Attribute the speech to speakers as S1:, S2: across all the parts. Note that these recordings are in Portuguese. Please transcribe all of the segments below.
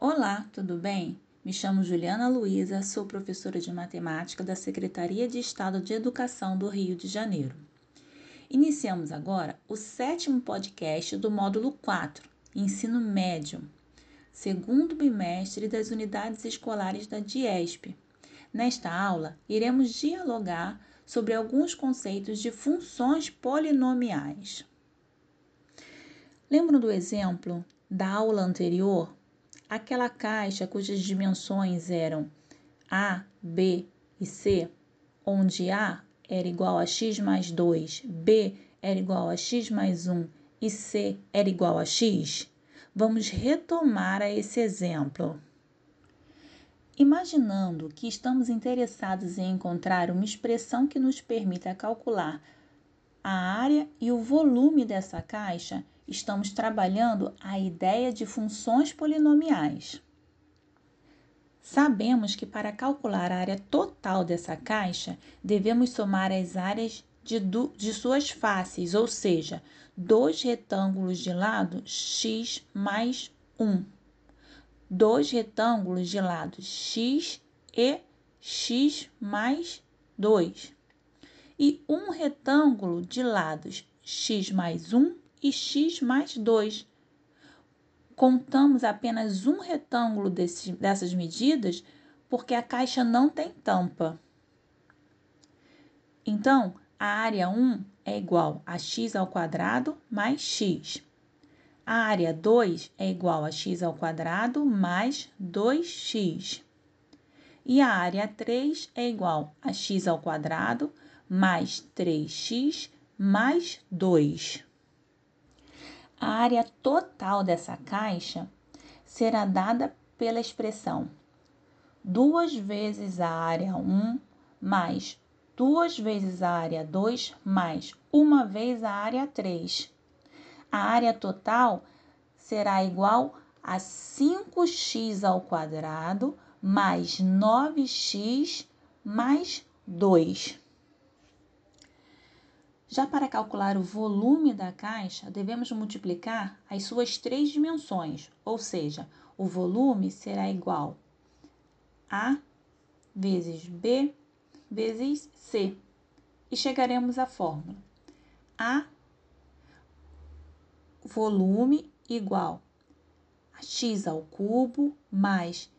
S1: Olá, tudo bem? Me chamo Juliana Luiza, sou professora de matemática da Secretaria de Estado de Educação do Rio de Janeiro. Iniciamos agora o sétimo podcast do módulo 4, Ensino Médio, segundo bimestre das unidades escolares da DIESP. Nesta aula, iremos dialogar sobre alguns conceitos de funções polinomiais. Lembram do exemplo da aula anterior aquela caixa cujas dimensões eram A, B e C, onde A era igual a x mais 2, B era igual a x mais 1 e C era igual a x? Vamos retomar a esse exemplo. Imaginando que estamos interessados em encontrar uma expressão que nos permita calcular a área e o volume dessa caixa, estamos trabalhando a ideia de funções polinomiais. Sabemos que para calcular a área total dessa caixa, devemos somar as áreas de, de suas faces, ou seja, dois retângulos de lado x mais 1. Dois retângulos de lado x e x mais 2. E um retângulo de lados x mais 1 e x mais 2. Contamos apenas um retângulo desse, dessas medidas porque a caixa não tem tampa. Então, a área 1 é igual a x ao quadrado mais x. A área 2 é igual a x ao quadrado mais 2x. E a área 3 é igual a x ao quadrado mais 3x mais 2 a área total dessa caixa será dada pela expressão duas vezes a área 1 mais duas vezes a área 2 mais uma vez a área 3. A área total será igual a 5x ao quadrado mais 9x mais 2. Já para calcular o volume da caixa, devemos multiplicar as suas três dimensões, ou seja, o volume será igual a vezes B vezes C. E chegaremos à fórmula. A volume igual a x ao cubo mais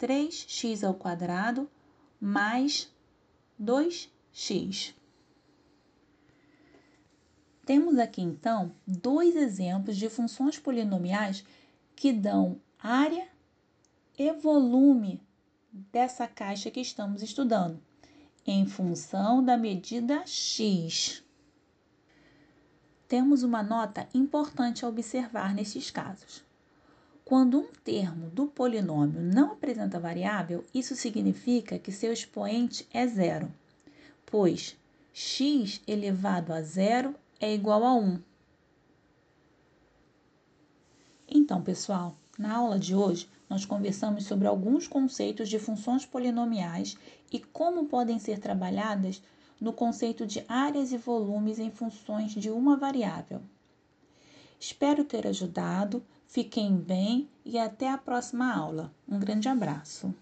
S1: 3x ao quadrado mais 2x. Temos aqui então dois exemplos de funções polinomiais que dão área e volume dessa caixa que estamos estudando, em função da medida x. Temos uma nota importante a observar nesses casos. Quando um termo do polinômio não apresenta variável, isso significa que seu expoente é zero, pois x elevado a zero é igual a 1. Então, pessoal, na aula de hoje nós conversamos sobre alguns conceitos de funções polinomiais e como podem ser trabalhadas no conceito de áreas e volumes em funções de uma variável. Espero ter ajudado, fiquem bem e até a próxima aula. Um grande abraço.